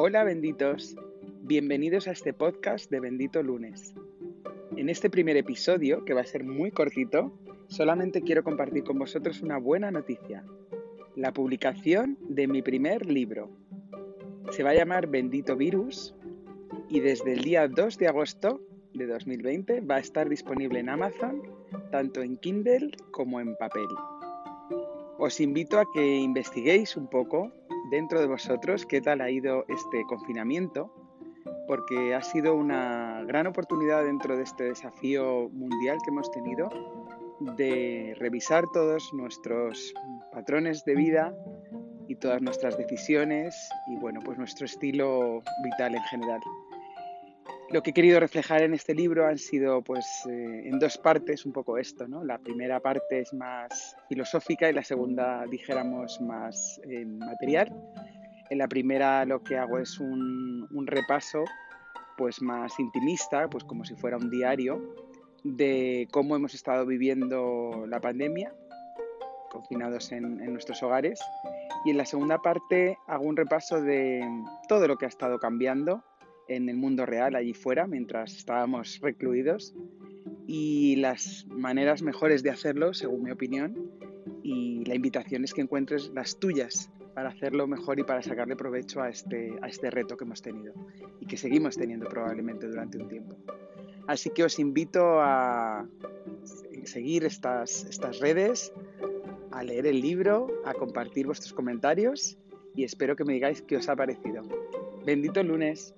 Hola benditos, bienvenidos a este podcast de Bendito Lunes. En este primer episodio, que va a ser muy cortito, solamente quiero compartir con vosotros una buena noticia. La publicación de mi primer libro. Se va a llamar Bendito Virus y desde el día 2 de agosto de 2020 va a estar disponible en Amazon, tanto en Kindle como en papel. Os invito a que investiguéis un poco dentro de vosotros qué tal ha ido este confinamiento, porque ha sido una gran oportunidad dentro de este desafío mundial que hemos tenido de revisar todos nuestros patrones de vida y todas nuestras decisiones y bueno, pues nuestro estilo vital en general. Lo que he querido reflejar en este libro han sido, pues, eh, en dos partes un poco esto, ¿no? La primera parte es más filosófica y la segunda, dijéramos, más eh, material. En la primera lo que hago es un, repaso, pues, más intimista, pues como si fuera un diario, de cómo hemos estado viviendo la pandemia, confinados en, en nuestros hogares. Y en la segunda parte hago un repaso de todo lo que ha estado cambiando en el mundo real allí fuera mientras estábamos recluidos y las maneras mejores de hacerlo, según mi opinión, y la invitación es que encuentres las tuyas para hacerlo mejor y para sacarle provecho a este, a este reto que hemos tenido y que seguimos teniendo probablemente durante un tiempo. Así que os invito a seguir estas, estas redes, a leer el libro, a compartir vuestros comentarios y espero que me digáis qué os ha parecido. Bendito lunes.